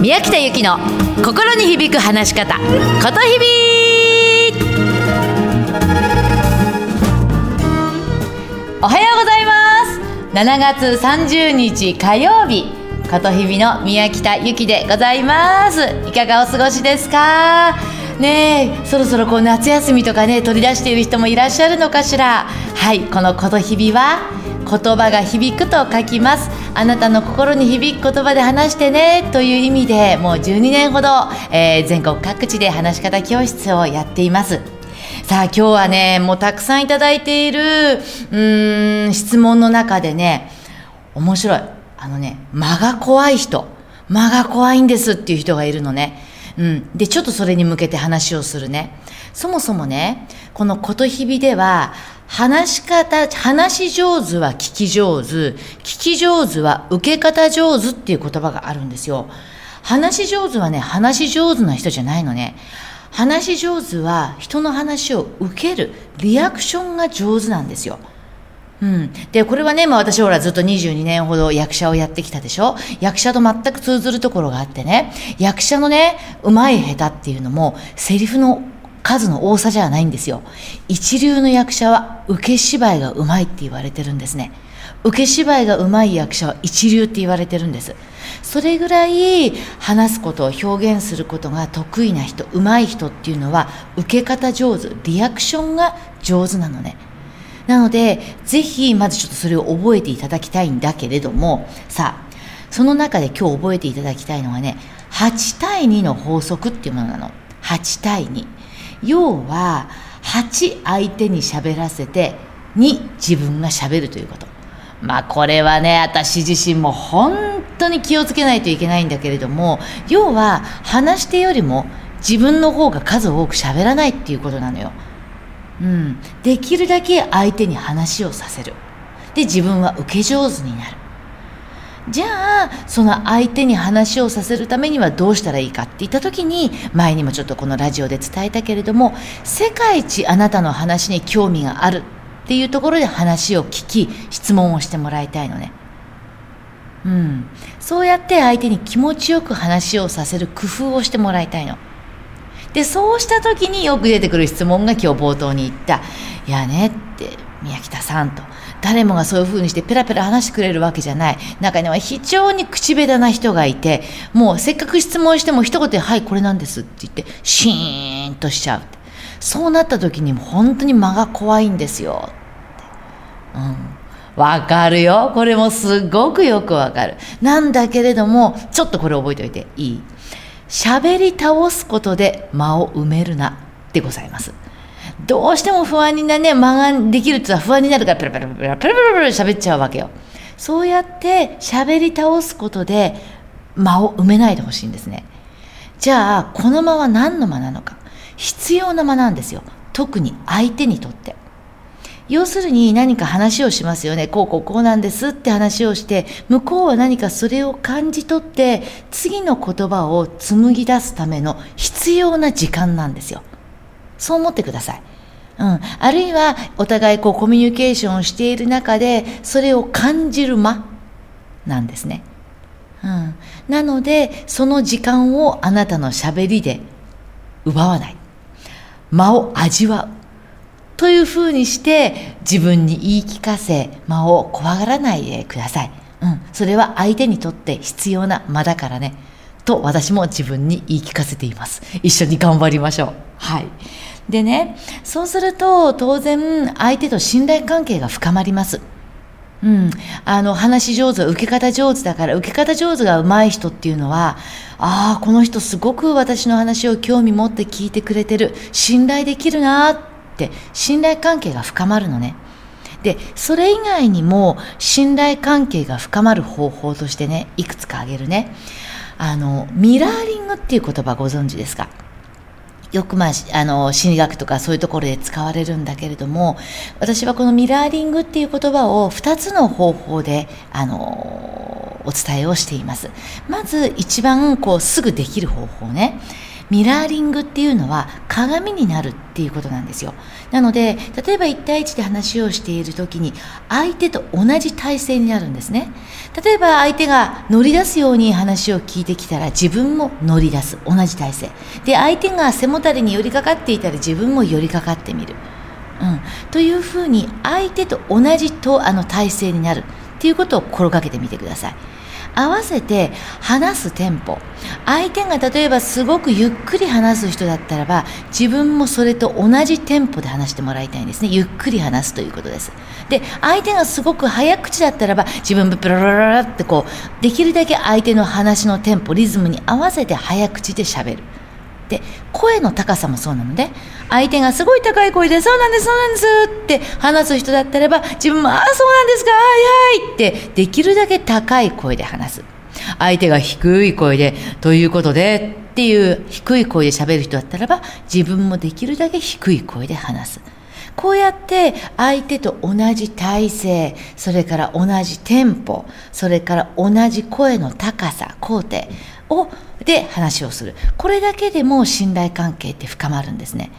宮北由紀の心に響く話し方ことひびおはようございます。7月30日火曜日ことひびの宮北由紀でございます。いかがお過ごしですか？ねえそろそろこう夏休みとかね取り出している人もいらっしゃるのかしら？はいこのことひびは言葉が響くと書きます。あなたの心に響く言葉で話してね。という意味でもう12年ほど、えー、全国各地で話し方教室をやっています。さあ今日はねもうたくさんいただいているうん質問の中でね面白い。あのね間が怖い人。間が怖いんです。っていう人がいるのね。うん、でちょっとそれに向けて話をするね。そもそもねこの「ことひび」では話し方、話し上手は聞き上手、聞き上手は受け方上手っていう言葉があるんですよ。話し上手はね、話し上手な人じゃないのね。話し上手は人の話を受ける、リアクションが上手なんですよ。うん。で、これはね、まあ私ほらずっと22年ほど役者をやってきたでしょ？役者と全く通ずるところがあってね、役者のね、上手い下手っていうのも、セリフの数の多さじゃないんですよ。一流の役者は受け芝居がうまいって言われてるんですね。受け芝居がうまい役者は一流って言われてるんです。それぐらい話すことを表現することが得意な人、うまい人っていうのは受け方上手、リアクションが上手なのね。なので、ぜひまずちょっとそれを覚えていただきたいんだけれども、さあ、その中で今日覚えていただきたいのはね、8対2の法則っていうものなの。8対2。要は8相手に喋らせて2自分が喋るということまあこれはね私自身も本当に気をつけないといけないんだけれども要は話し手よりも自分の方が数多く喋らないっていうことなのよ。うん、できるだけ相手に話をさせる。で自分は受け上手になる。じゃあその相手に話をさせるためにはどうしたらいいかって言った時に前にもちょっとこのラジオで伝えたけれども世界一あなたの話に興味があるっていうところで話を聞き質問をしてもらいたいのね。うん、そうやって相手に気持ちよく話をさせる工夫をしてもらいたいの。でそうした時によく出てくる質問が今日冒頭に言った「いやね」って宮北さんと誰もがそういうふうにしてペラペラ話してくれるわけじゃない。中には非常に口下手な人がいてもうせっかく質問しても一言で「はいこれなんです」って言ってシーンとしちゃうそうなった時に本当に間が怖いんですようん。わかるよ。これもすごくよくわかる。なんだけれどもちょっとこれ覚えておいていい？喋り倒すことで間を埋めるなでございます。どうしても不安になね、間ができるって言ったら不安になるから、ペラペラペラペラペラペラ喋っちゃうわけよ。そうやって喋り倒すことで間を埋めないでほしいんですね。じゃあ、この間は何の間なのか。必要な間なんですよ。特に相手にとって。要するに何か話をしますよね。こうこうこうなんですって話をして、向こうは何かそれを感じ取って、次の言葉を紡ぎ出すための必要な時間なんですよ。そう思ってください。うん、あるいはお互いこうコミュニケーションをしている中でそれを感じる間なんですね。うん、なのでその時間をあなたのしゃべりで奪わない間を味わうというふうにして自分に言い聞かせ間を怖がらないでください。うん、それは相手にとって必要な間だからね。と私も自分に言い聞かせています。一緒に頑張りましょう。はい。でね、そうすると当然相手と信頼関係が深まります。うん、あの話上手受け方上手だから受け方上手が上手い人っていうのはああこの人すごく私の話を興味持って聞いてくれてる。信頼できるなって信頼関係が深まるのね。でそれ以外にも信頼関係が深まる方法としてねいくつか挙げるね。あのミラーリングっていう言葉ご存知ですか？よくまあ、あの、心理学とかそういうところで使われるんだけれども、私はこのミラーリングっていう言葉を二つの方法で、あの、お伝えをしています。まず一番こうすぐできる方法ね。ミラーリングっていうのは鏡になるっていうことなんですよ。なので例えば1対1で話をしている時に相手と同じ体勢になるんですね。例えば相手が乗り出すように話を聞いてきたら自分も乗り出す。同じ体勢。で相手が背もたれに寄りかかっていたら自分も寄りかかってみる、うん、というふうに相手と同じとあの体勢になるっていうことを心がけてみてください。合わせて話すテンポ。相手が例えばすごくゆっくり話す人だったらば自分もそれと同じテンポで話してもらいたいんですね。ゆっくり話すということです。で相手がすごく早口だったらば自分もプララララってこうできるだけ相手の話のテンポリズムに合わせて早口でしゃべる。で声の高さもそうなので相手がすごい高い声で「そうなんですそうなんです」って話す人だったらば自分も「ああそうなんですかはいはい」ってできるだけ高い声で話す。相手が低い声で「ということで」っていう低い声で喋る人だったらば自分もできるだけ低い声で話す。こうやって相手と同じ体勢それから同じテンポそれから同じ声の高さ高低をで話をする。これだけでも信頼関係って深まるんですね。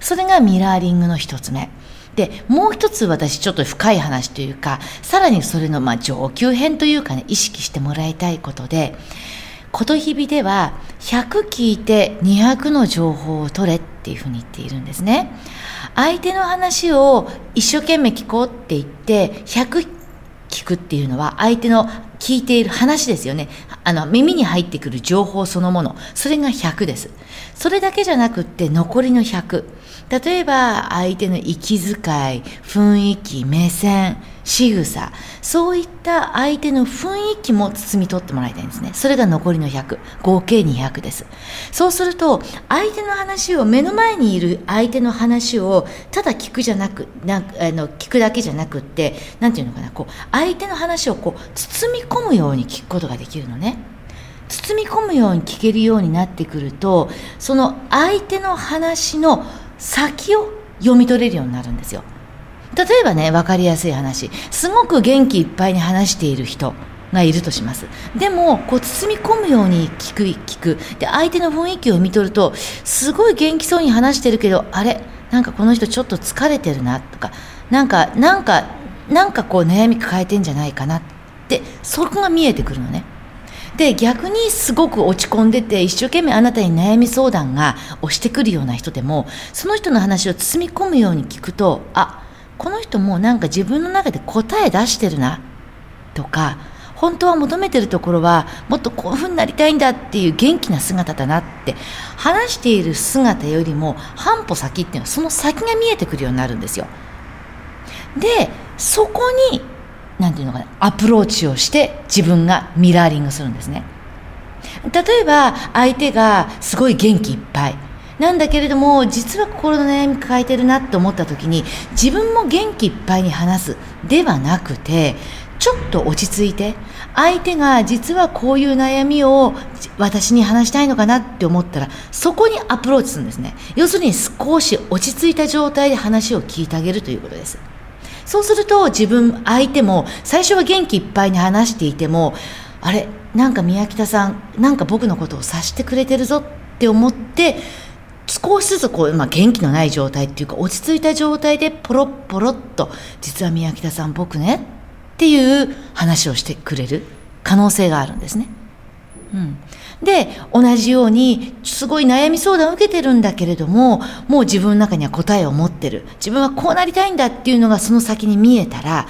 それがミラーリングの一つ目。でもう一つ私ちょっと深い話というかさらにそれのま上級編というかね意識してもらいたいことでこと日々では100聞いて200の情報を取れっていうふうに言っているんですね。相手の話を一生懸命聞こうって言って100聞くっていうのは相手の聞いている話ですよね。あの、耳に入ってくる情報そのもの。それが100です。それだけじゃなくって残りの100。例えば、相手の息遣い、雰囲気、目線、仕草、そういった相手の雰囲気も包み取ってもらいたいんですね。それが残りの100。合計200です。そうすると、相手の話を、目の前にいる相手の話を、ただ聞くじゃなく、なあの聞くだけじゃなくって、なんていうのかな、こう、相手の話をこう、包み込むように聞くことができるのね。包み込むように聞けるようになってくると、その相手の話の先を読み取れるようになるんですよ。例えばね、分かりやすい話。すごく元気いっぱいに話している人がいるとします。でも、こう包み込むように聞く、聞く。で、相手の雰囲気を見とると、すごい元気そうに話してるけど、あれ？なんかこの人ちょっと疲れてるなとか、なんか、なんか、なんかこう悩み抱えてんじゃないかなって、そこが見えてくるのね。で逆にすごく落ち込んでて一生懸命あなたに悩み相談が押してくるような人でもその人の話を包み込むように聞くとあこの人もなんか自分の中で答え出してるなとか本当は求めてるところはもっとこういうふうになりたいんだっていう元気な姿だなって話している姿よりも半歩先っていうのはその先が見えてくるようになるんですよ。でそこに何て言うのかなアプローチをして自分がミラーリングするんですね。例えば相手がすごい元気いっぱい。なんだけれども実は心の悩み抱えてるなって思った時に自分も元気いっぱいに話す。ではなくてちょっと落ち着いて相手が実はこういう悩みを私に話したいのかなって思ったらそこにアプローチするんですね。要するに少し落ち着いた状態で話を聞いてあげるということです。そうすると自分相手も最初は元気いっぱいに話していてもあれなんか宮北さんなんか僕のことを察してくれてるぞって思って少しずつこう、まあ、元気のない状態っていうか落ち着いた状態でポロッポロッと実は宮北さん僕ねっていう話をしてくれる可能性があるんですね。うん、で同じようにすごい悩み相談を受けてるんだけれどももう自分の中には答えを持ってる。自分はこうなりたいんだっていうのがその先に見えたら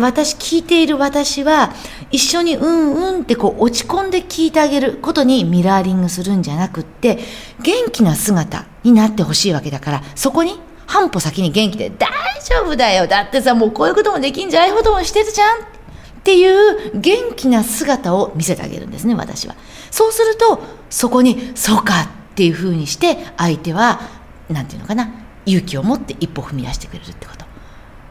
私聞いている私は一緒にうんうんってこう落ち込んで聞いてあげることにミラーリングするんじゃなくって元気な姿になってほしいわけだからそこに半歩先に元気で大丈夫だよ。だってさもうこういうこともできんじゃああい？こともしてるじゃん。っていう元気な姿を見せてあげるんですね私は。そうするとそこにそうかっていうふうにして相手は何て言うのかな勇気を持って一歩踏み出してくれるってこと。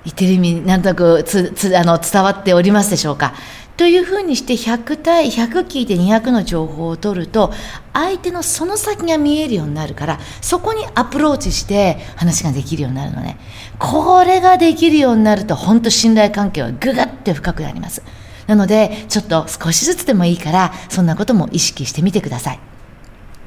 言ってる意味なんとなくつつあの伝わっておりますでしょうか。というふうにして100対100聞いて200の情報を取ると相手のその先が見えるようになるからそこにアプローチして話ができるようになるのね。これができるようになると本当信頼関係はぐがって深くなります。なのでちょっと少しずつでもいいからそんなことも意識してみてください。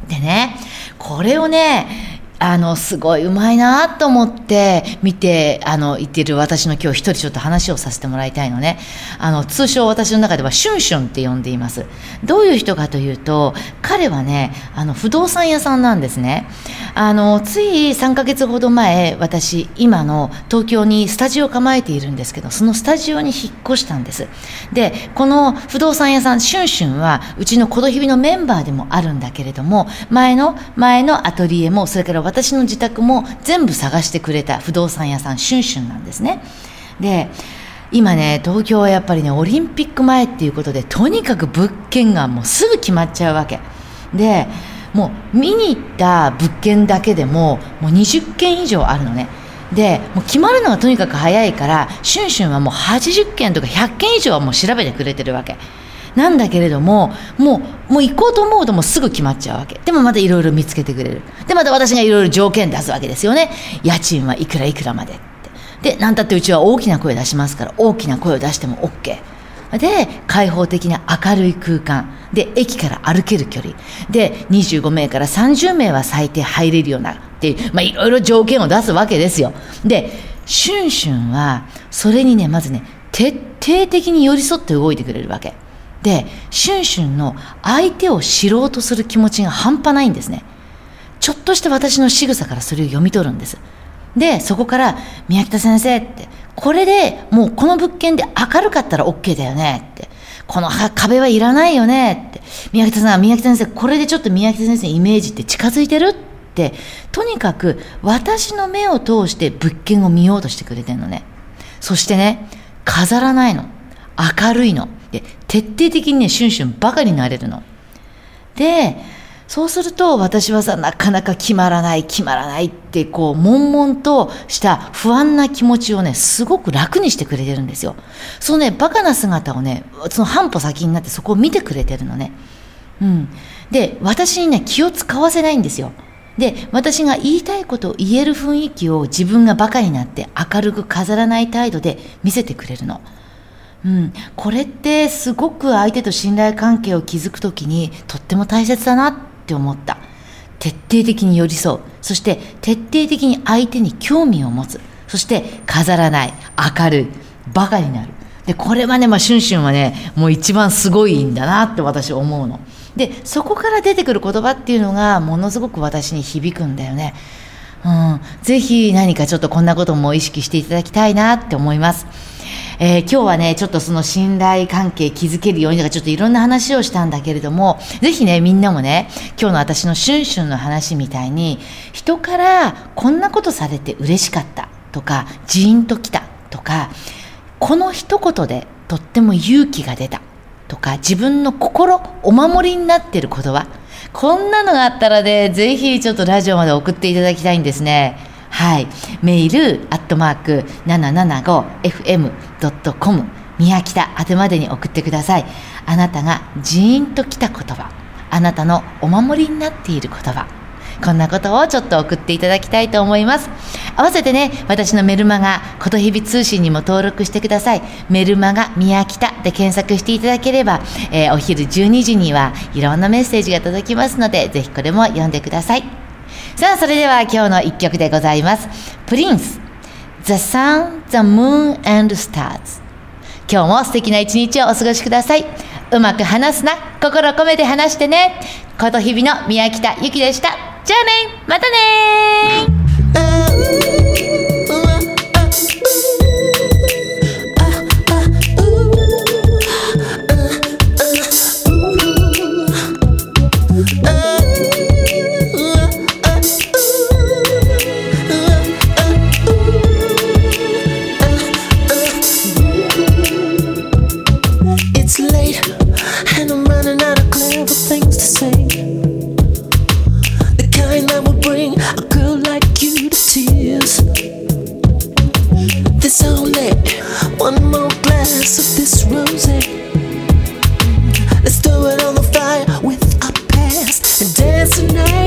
でねこれをねあのすごいうまいなと思って見てあの言ってる私の今日一人ちょっと話をさせてもらいたいのね。あの通称私の中ではシュンシュンって呼んでいます。どういう人かというと彼はねあの不動産屋さんなんですね。あのつい3ヶ月ほど前私今の東京にスタジオ構えているんですけどそのスタジオに引っ越したんです。でこの不動産屋さんシュンシュンはうちのコドヒビのメンバーでもあるんだけれども前の前のアトリエもそれから私の自宅も全部探してくれた不動産屋さんシュンシュンなんですね。で今ね東京はやっぱりねオリンピック前っていうことでとにかく物件がもうすぐ決まっちゃうわけ。でもう見に行った物件だけでももう20件以上あるのね。でもう決まるのがとにかく早いからシュンシュンはもう80件とか100件以上はもう調べてくれてるわけ。なんだけれどももうもう行こうと思うともうすぐ決まっちゃうわけ。でもまたいろいろ見つけてくれる。でまた私がいろいろ条件出すわけですよね。家賃はいくらいくらまでって。で何たってうちは大きな声出しますから大きな声を出しても OK で開放的な明るい空間。で駅から歩ける距離。で25名から30名は最低入れるようなっていうまあいろいろ条件を出すわけですよ。でシュンシュンはそれにねまずね徹底的に寄り添って動いてくれるわけ。でシュンシュンの相手を知ろうとする気持ちが半端ないんですね。ちょっとした私の仕草からそれを読み取るんです。でそこから「宮北先生」ってこれでもうこの物件で明るかったら OK だよね。って。この壁はいらないよね。って。宮北さん宮北先生これでちょっと宮北先生イメージって近づいてる？って。とにかく私の目を通して物件を見ようとしてくれてるのね。そしてね飾らないの。明るいの。徹底的にねシュンシュンバカになれるの。でそうすると私はさなかなか決まらない決まらないってこう悶々とした不安な気持ちをねすごく楽にしてくれてるんですよ。そのねバカな姿をねその半歩先になってそこを見てくれてるのね。うん。で私にね気を使わせないんですよ。で私が言いたいことを言える雰囲気を自分がバカになって明るく飾らない態度で見せてくれるの。うん、これってすごく相手と信頼関係を築くときにとっても大切だなって思った。徹底的に寄り添う。そして徹底的に相手に興味を持つ。そして飾らない。明るい。バカになる。でこれはね、まあ、シュンシュンはねもう一番すごいんだなって私思うの。でそこから出てくる言葉っていうのがものすごく私に響くんだよね。うん、ぜひ何かちょっとこんなことも意識していただきたいなって思います。えー、今日はね、ちょっとその信頼関係築けるようにとか、ちょっといろんな話をしたんだけれども、ぜひね、みんなもね、今日の私のシュンシュンの話みたいに、人からこんなことされて嬉しかったとか、ジーンときたとか、この一言でとっても勇気が出たとか、自分の心、お守りになっている言葉、こんなのがあったらね、ぜひちょっとラジオまで送っていただきたいんですね。はい。メール、アットマーク、775fm.com、宮北宛てまでに送ってください。あなたがジーンときた言葉、あなたのお守りになっている言葉、こんなことをちょっと送っていただきたいと思います。合わせてね、私のメルマガ、ことひび通信にも登録してください。メルマガ宮北で検索していただければ、えー、お昼12時にはいろんなメッセージが届きますので、ぜひこれも読んでください。さあ、それでは今日の一曲でございます。プリンス、The Sun, The Moon and Stars。今日も素敵な一日をお過ごしください。うまく話すな、心込めて話してね。こと日々の宮北ゆきでした。じゃあね、またね dancing night.